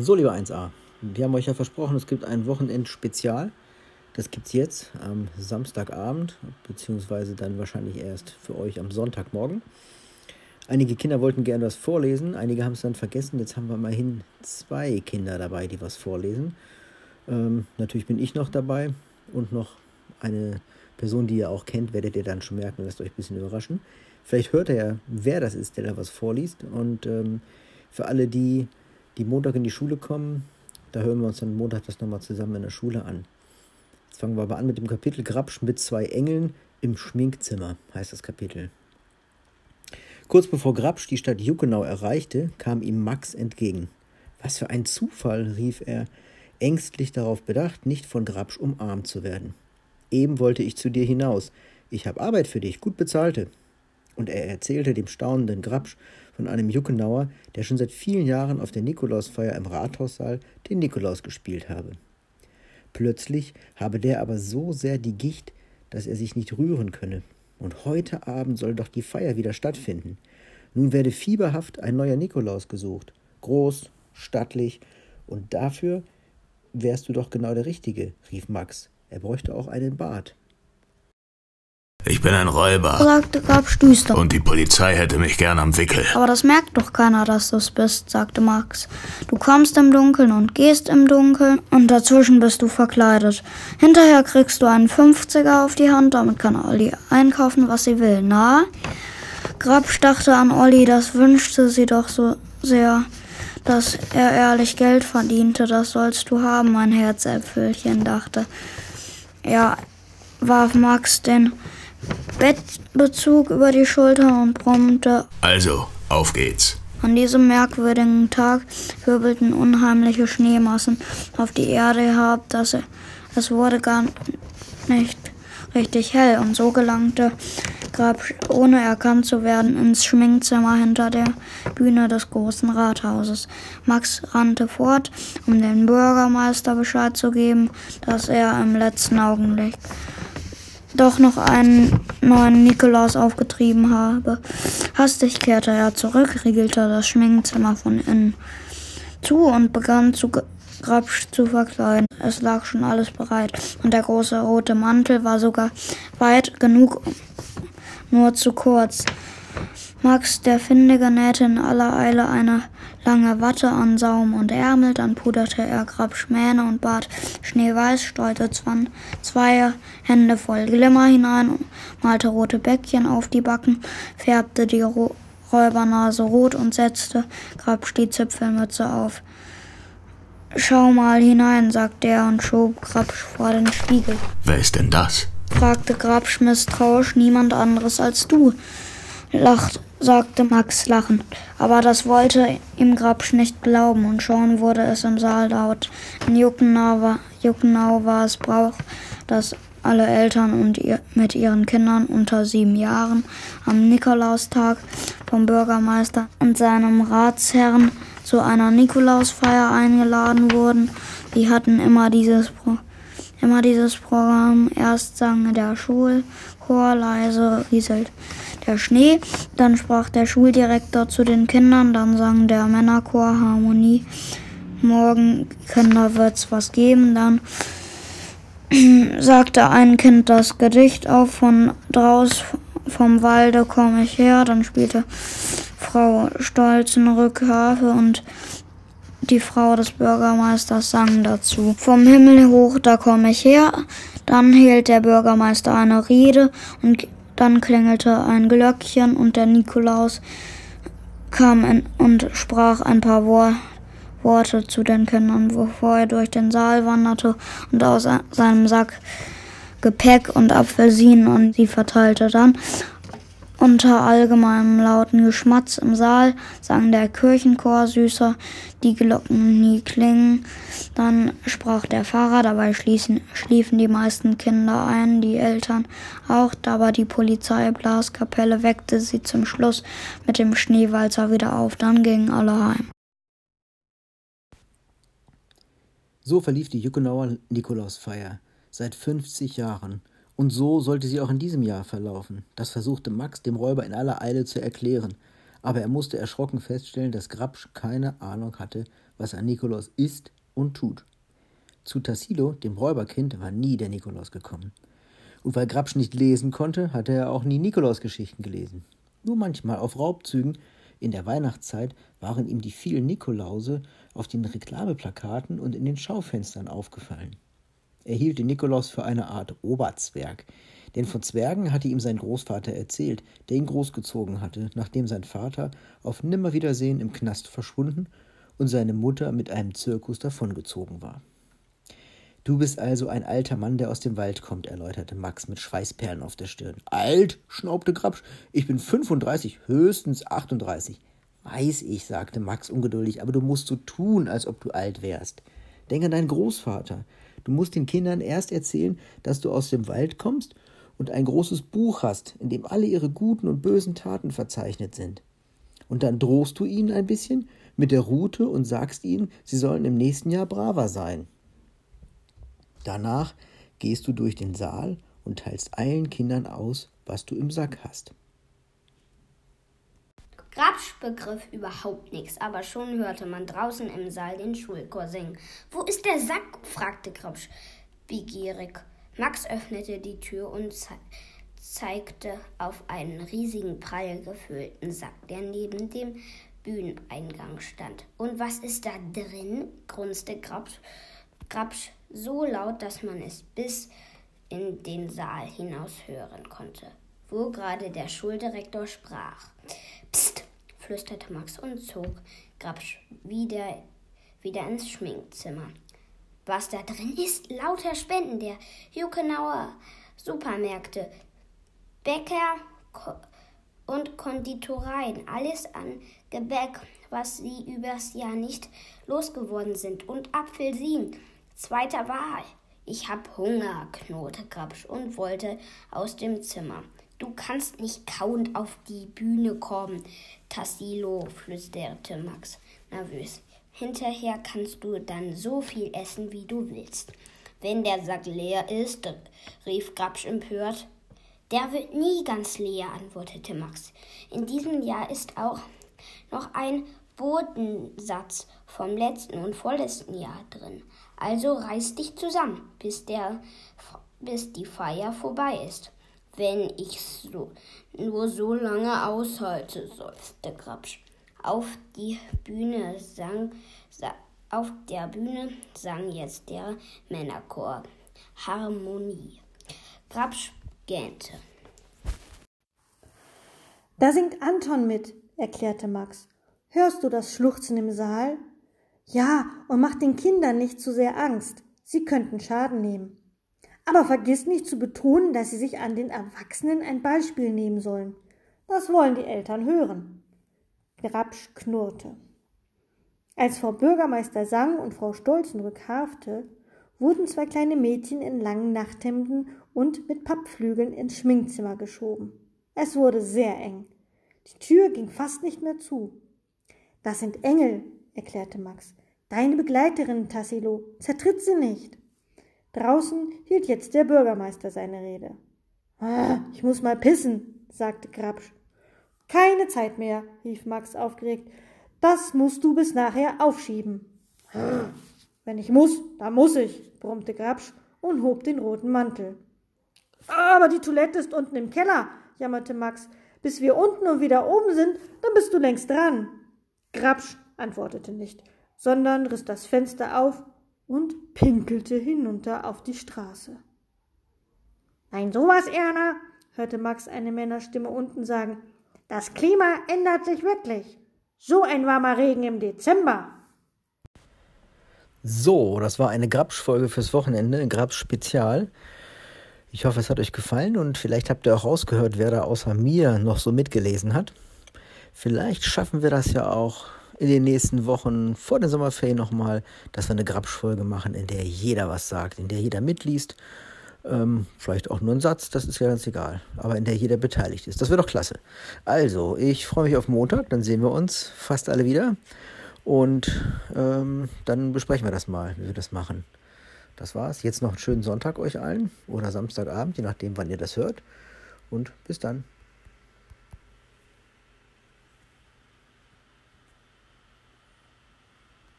So, lieber 1a, wir haben euch ja versprochen, es gibt ein Wochenend-Spezial. Das gibt es jetzt am Samstagabend, beziehungsweise dann wahrscheinlich erst für euch am Sonntagmorgen. Einige Kinder wollten gerne was vorlesen, einige haben es dann vergessen. Jetzt haben wir immerhin zwei Kinder dabei, die was vorlesen. Ähm, natürlich bin ich noch dabei und noch eine Person, die ihr auch kennt, werdet ihr dann schon merken, lasst euch ein bisschen überraschen. Vielleicht hört ihr ja, wer das ist, der da was vorliest. Und ähm, für alle, die die Montag in die Schule kommen. Da hören wir uns dann Montag das nochmal zusammen in der Schule an. Jetzt fangen wir aber an mit dem Kapitel Grabsch mit zwei Engeln im Schminkzimmer, heißt das Kapitel. Kurz bevor Grabsch die Stadt Juckenau erreichte, kam ihm Max entgegen. Was für ein Zufall, rief er, ängstlich darauf bedacht, nicht von Grabsch umarmt zu werden. Eben wollte ich zu dir hinaus. Ich habe Arbeit für dich, gut bezahlte. Und er erzählte dem staunenden Grabsch von einem Juckenauer, der schon seit vielen Jahren auf der Nikolausfeier im Rathaussaal den Nikolaus gespielt habe. Plötzlich habe der aber so sehr die Gicht, dass er sich nicht rühren könne. Und heute Abend soll doch die Feier wieder stattfinden. Nun werde fieberhaft ein neuer Nikolaus gesucht. Groß, stattlich, und dafür wärst du doch genau der Richtige, rief Max. Er bräuchte auch einen Bart. Ich bin ein Räuber. sagte Grabsch düster. Und die Polizei hätte mich gern am Wickel. Aber das merkt doch keiner, dass du's bist, sagte Max. Du kommst im Dunkeln und gehst im Dunkeln und dazwischen bist du verkleidet. Hinterher kriegst du einen 50er auf die Hand, damit kann Olli einkaufen, was sie will. Na? Grabsch dachte an Olli, das wünschte sie doch so sehr, dass er ehrlich Geld verdiente. Das sollst du haben, mein Herzäpfelchen, dachte. Ja, warf Max den Bettbezug über die Schulter und brummte. Also, auf geht's. An diesem merkwürdigen Tag wirbelten unheimliche Schneemassen auf die Erde herab, dass es wurde gar nicht richtig hell und so gelangte Grabsch, ohne erkannt zu werden, ins Schminkzimmer hinter der Bühne des großen Rathauses. Max rannte fort, um dem Bürgermeister Bescheid zu geben, dass er im letzten Augenblick doch noch einen neuen Nikolaus aufgetrieben habe. Hastig kehrte er zurück, riegelte das Schminkzimmer von innen zu und begann zu Grabsch zu verkleiden. Es lag schon alles bereit und der große rote Mantel war sogar weit genug, nur zu kurz. Max, der Findige, nähte in aller Eile eine lange Watte an Saum und Ärmel, dann puderte er Grabsch Mähne und Bart schneeweiß, streute zwei Hände voll Glimmer hinein, malte rote Bäckchen auf die Backen, färbte die Ro Räubernase rot und setzte Grabsch die Zipfelmütze auf. Schau mal hinein, sagte er und schob Grabsch vor den Spiegel. Wer ist denn das? fragte Grabsch misstrauisch, niemand anderes als du. Lacht, sagte Max lachend. Aber das wollte ihm Grabsch nicht glauben, und schon wurde es im Saal laut. In Juckenau war, Juckenau war es Brauch, dass alle Eltern und ihr, mit ihren Kindern unter sieben Jahren am Nikolaustag vom Bürgermeister und seinem Ratsherrn zu einer Nikolausfeier eingeladen wurden. Die hatten immer dieses, immer dieses Programm. Erst sang der Schulchor leise rieselt der Schnee. Dann sprach der Schuldirektor zu den Kindern, dann sang der Männerchor Harmonie. Morgen, Kinder, wird's was geben. Dann sagte ein Kind das Gedicht auf, von draus vom Walde komme ich her. Dann spielte Frau Stolzenrück Harfe und die Frau des Bürgermeisters sang dazu. Vom Himmel hoch, da komme ich her. Dann hielt der Bürgermeister eine Rede und dann klingelte ein Glöckchen und der Nikolaus kam in und sprach ein paar Wor Worte zu den Kindern, bevor er durch den Saal wanderte und aus seinem Sack Gepäck und Apfelsinen und sie verteilte. Dann unter allgemeinem lauten Geschmatz im Saal sang der Kirchenchor süßer, die Glocken nie klingen. Dann sprach der Pfarrer, dabei schließen, schliefen die meisten Kinder ein, die Eltern auch, aber die Polizeiblaskapelle weckte sie zum Schluss mit dem Schneewalzer wieder auf. Dann gingen alle heim. So verlief die Jückenauer Nikolausfeier seit 50 Jahren und so sollte sie auch in diesem Jahr verlaufen. Das versuchte Max dem Räuber in aller Eile zu erklären. aber er musste erschrocken feststellen, dass Grabsch keine Ahnung hatte, was ein Nikolaus ist und tut. Zu Tassilo, dem Räuberkind, war nie der Nikolaus gekommen. Und weil Grabsch nicht lesen konnte, hatte er auch nie Nikolausgeschichten gelesen. Nur manchmal auf Raubzügen in der Weihnachtszeit waren ihm die vielen Nikolause auf den Reklameplakaten und in den Schaufenstern aufgefallen. Er hielt den Nikolaus für eine Art Oberzwerg, denn von Zwergen hatte ihm sein Großvater erzählt, der ihn großgezogen hatte, nachdem sein Vater auf Nimmerwiedersehen im Knast verschwunden und seine Mutter mit einem Zirkus davongezogen war. Du bist also ein alter Mann, der aus dem Wald kommt, erläuterte Max mit Schweißperlen auf der Stirn. Alt? schnaubte Grabsch. Ich bin 35, höchstens 38. Weiß ich, sagte Max ungeduldig, aber du musst so tun, als ob du alt wärst. Denk an deinen Großvater. Du musst den Kindern erst erzählen, dass du aus dem Wald kommst und ein großes Buch hast, in dem alle ihre guten und bösen Taten verzeichnet sind. Und dann drohst du ihnen ein bisschen mit der Rute und sagst ihnen, sie sollen im nächsten Jahr braver sein. Danach gehst du durch den Saal und teilst allen Kindern aus, was du im Sack hast. Grabsch begriff überhaupt nichts, aber schon hörte man draußen im Saal den Schulchor singen. Wo ist der Sack? fragte Grabsch begierig. Max öffnete die Tür und ze zeigte auf einen riesigen, prall gefüllten Sack, der neben dem Bühneneingang stand. Und was ist da drin? grunzte Grabsch, Grabsch so laut, dass man es bis in den Saal hinaus hören konnte, wo gerade der Schuldirektor sprach. Psst, flüsterte Max und zog Grabsch wieder, wieder ins Schminkzimmer. Was da drin ist, lauter Spenden der Juckenauer Supermärkte, Bäcker und Konditoreien, alles an Gebäck, was sie übers Jahr nicht losgeworden sind, und Apfelsinen, zweiter Wahl. Ich hab Hunger, knurrte Grabsch und wollte aus dem Zimmer. Du kannst nicht kauend auf die Bühne kommen, Tassilo, flüsterte Max nervös. Hinterher kannst du dann so viel essen, wie du willst. Wenn der Sack leer ist, rief Grabsch empört. Der wird nie ganz leer, antwortete Max. In diesem Jahr ist auch noch ein Bodensatz vom letzten und vorletzten Jahr drin. Also reiß dich zusammen, bis, der, bis die Feier vorbei ist wenn ich's so, nur so lange aushalte, seufzte Grabsch. Auf die Bühne sang, sa, auf der Bühne sang jetzt der Männerchor Harmonie. Grabsch gähnte. Da singt Anton mit, erklärte Max. Hörst du das Schluchzen im Saal? Ja, und mach den Kindern nicht zu sehr Angst. Sie könnten Schaden nehmen. Aber vergiss nicht zu betonen, dass sie sich an den Erwachsenen ein Beispiel nehmen sollen. Das wollen die Eltern hören. Grabsch knurrte. Als Frau Bürgermeister sang und Frau Stolzenrück harfte, wurden zwei kleine Mädchen in langen Nachthemden und mit Pappflügeln ins Schminkzimmer geschoben. Es wurde sehr eng. Die Tür ging fast nicht mehr zu. Das sind Engel, erklärte Max. Deine Begleiterin, Tassilo. Zertritt sie nicht. Draußen hielt jetzt der Bürgermeister seine Rede. Ah, ich muss mal pissen, sagte Grabsch. Keine Zeit mehr, rief Max aufgeregt. Das musst du bis nachher aufschieben. Wenn ich muss, dann muss ich, brummte Grabsch und hob den roten Mantel. Aber die Toilette ist unten im Keller, jammerte Max. Bis wir unten und wieder oben sind, dann bist du längst dran. Grabsch antwortete nicht, sondern riss das Fenster auf und pinkelte hinunter auf die Straße. Nein, sowas, Erna, hörte Max eine Männerstimme unten sagen. Das Klima ändert sich wirklich. So ein warmer Regen im Dezember. So, das war eine Grabsch-Folge fürs Wochenende, ein Grabsch-Spezial. Ich hoffe, es hat euch gefallen und vielleicht habt ihr auch rausgehört, wer da außer mir noch so mitgelesen hat. Vielleicht schaffen wir das ja auch in den nächsten Wochen vor den Sommerferien nochmal, dass wir eine Grabsch-Folge machen, in der jeder was sagt, in der jeder mitliest. Ähm, vielleicht auch nur ein Satz, das ist ja ganz egal. Aber in der jeder beteiligt ist. Das wäre doch klasse. Also, ich freue mich auf Montag, dann sehen wir uns fast alle wieder. Und ähm, dann besprechen wir das mal, wie wir das machen. Das war's. Jetzt noch einen schönen Sonntag euch allen oder Samstagabend, je nachdem, wann ihr das hört. Und bis dann.